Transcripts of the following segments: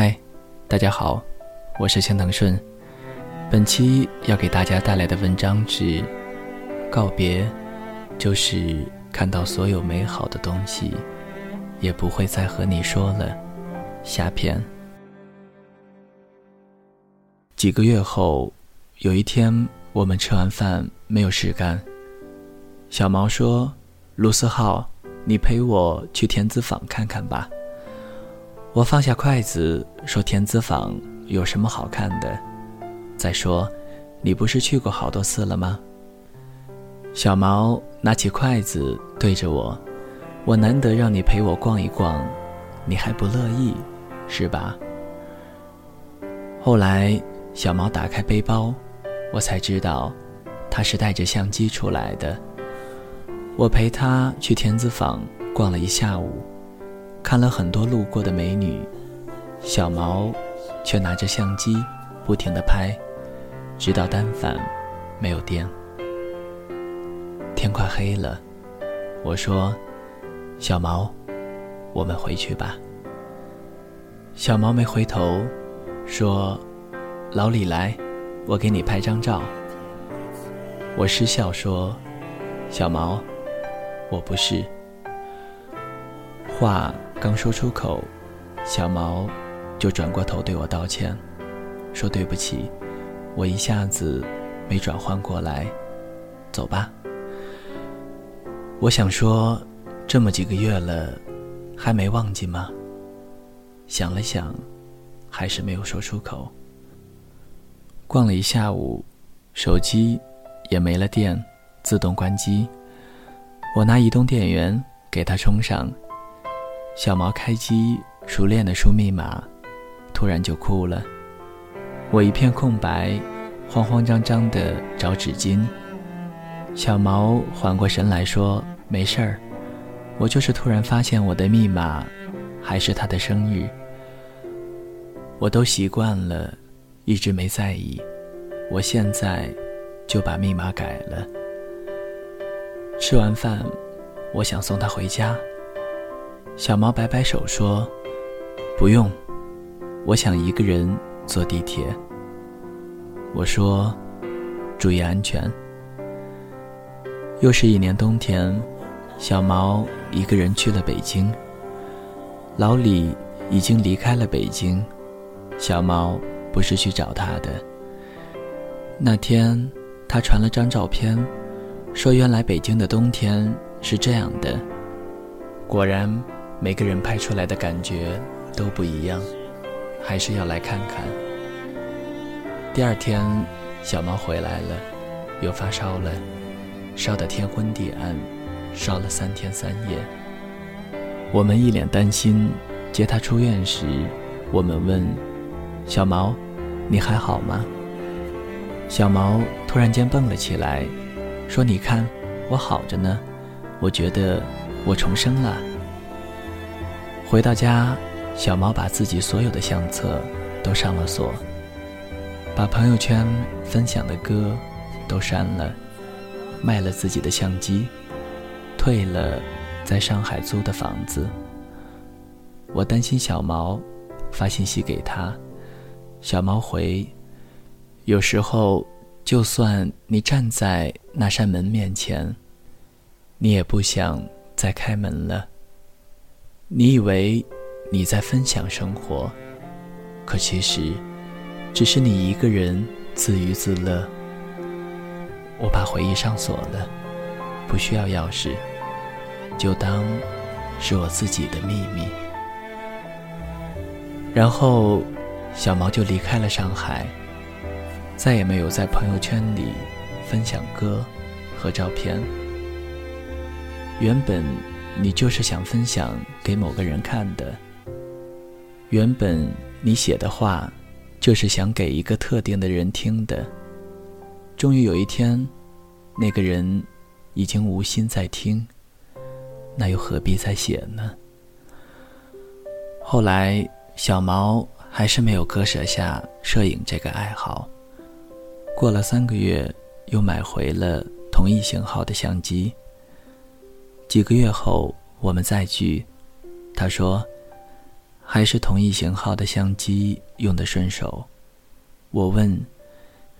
嗨，大家好，我是千藤顺。本期要给大家带来的文章是：告别，就是看到所有美好的东西，也不会再和你说了。下篇。几个月后，有一天我们吃完饭没有事干，小毛说：“卢思浩，你陪我去田子坊看看吧。”我放下筷子，说：“田子坊有什么好看的？再说，你不是去过好多次了吗？”小毛拿起筷子对着我：“我难得让你陪我逛一逛，你还不乐意，是吧？”后来，小毛打开背包，我才知道，他是带着相机出来的。我陪他去田子坊逛了一下午。看了很多路过的美女，小毛却拿着相机不停地拍，直到单反没有电。天快黑了，我说：“小毛，我们回去吧。”小毛没回头，说：“老李来，我给你拍张照。”我失笑说：“小毛，我不是。”话。刚说出口，小毛就转过头对我道歉，说对不起，我一下子没转换过来，走吧。我想说，这么几个月了，还没忘记吗？想了想，还是没有说出口。逛了一下午，手机也没了电，自动关机。我拿移动电源给它充上。小毛开机，熟练的输密码，突然就哭了。我一片空白，慌慌张张的找纸巾。小毛缓过神来说：“没事儿，我就是突然发现我的密码还是他的生日。我都习惯了，一直没在意。我现在就把密码改了。”吃完饭，我想送他回家。小毛摆摆手说：“不用，我想一个人坐地铁。”我说：“注意安全。”又是一年冬天，小毛一个人去了北京。老李已经离开了北京，小毛不是去找他的。那天，他传了张照片，说：“原来北京的冬天是这样的。”果然。每个人拍出来的感觉都不一样，还是要来看看。第二天，小猫回来了，又发烧了，烧得天昏地暗，烧了三天三夜。我们一脸担心，接他出院时，我们问：“小毛，你还好吗？”小毛突然间蹦了起来，说：“你看，我好着呢，我觉得我重生了。”回到家，小毛把自己所有的相册都上了锁，把朋友圈分享的歌都删了，卖了自己的相机，退了在上海租的房子。我担心小毛，发信息给他，小毛回：有时候，就算你站在那扇门面前，你也不想再开门了。你以为你在分享生活，可其实只是你一个人自娱自乐。我把回忆上锁了，不需要钥匙，就当是我自己的秘密。然后，小毛就离开了上海，再也没有在朋友圈里分享歌和照片。原本。你就是想分享给某个人看的。原本你写的话，就是想给一个特定的人听的。终于有一天，那个人已经无心在听，那又何必再写呢？后来，小毛还是没有割舍下摄影这个爱好。过了三个月，又买回了同一型号的相机。几个月后，我们再聚，他说：“还是同一型号的相机用的顺手。我问：“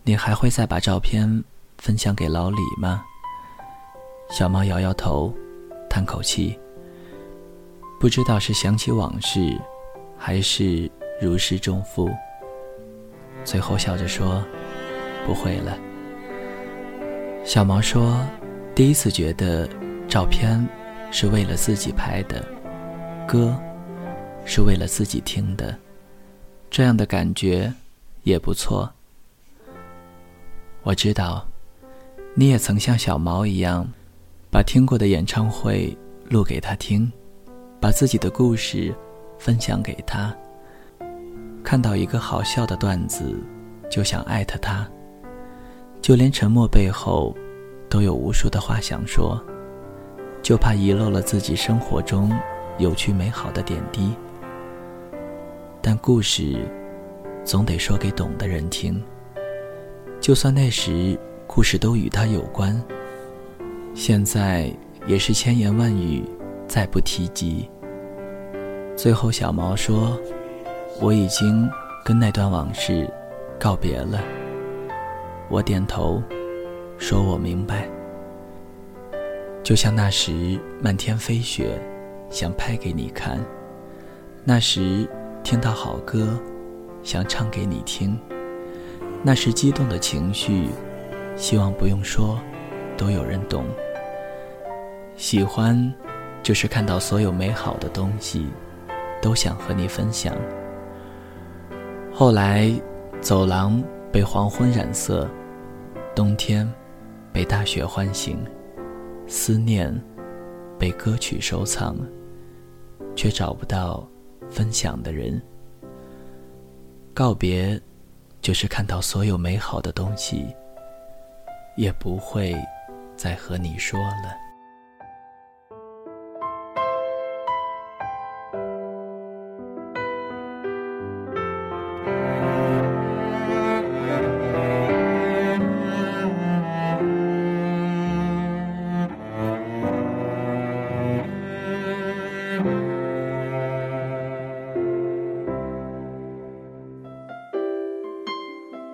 你还会再把照片分享给老李吗？”小猫摇摇头，叹口气。不知道是想起往事，还是如释重负。最后笑着说：“不会了。”小毛说：“第一次觉得照片是为了自己拍的，歌是为了自己听的，这样的感觉也不错。”我知道，你也曾像小毛一样，把听过的演唱会录给他听。把自己的故事分享给他，看到一个好笑的段子，就想艾特他，就连沉默背后都有无数的话想说，就怕遗漏了自己生活中有趣美好的点滴。但故事总得说给懂的人听，就算那时故事都与他有关，现在也是千言万语。再不提及。最后，小毛说：“我已经跟那段往事告别了。”我点头，说：“我明白。”就像那时漫天飞雪，想拍给你看；那时听到好歌，想唱给你听；那时激动的情绪，希望不用说，都有人懂。喜欢。就是看到所有美好的东西，都想和你分享。后来，走廊被黄昏染色，冬天被大雪唤醒，思念被歌曲收藏，却找不到分享的人。告别，就是看到所有美好的东西，也不会再和你说了。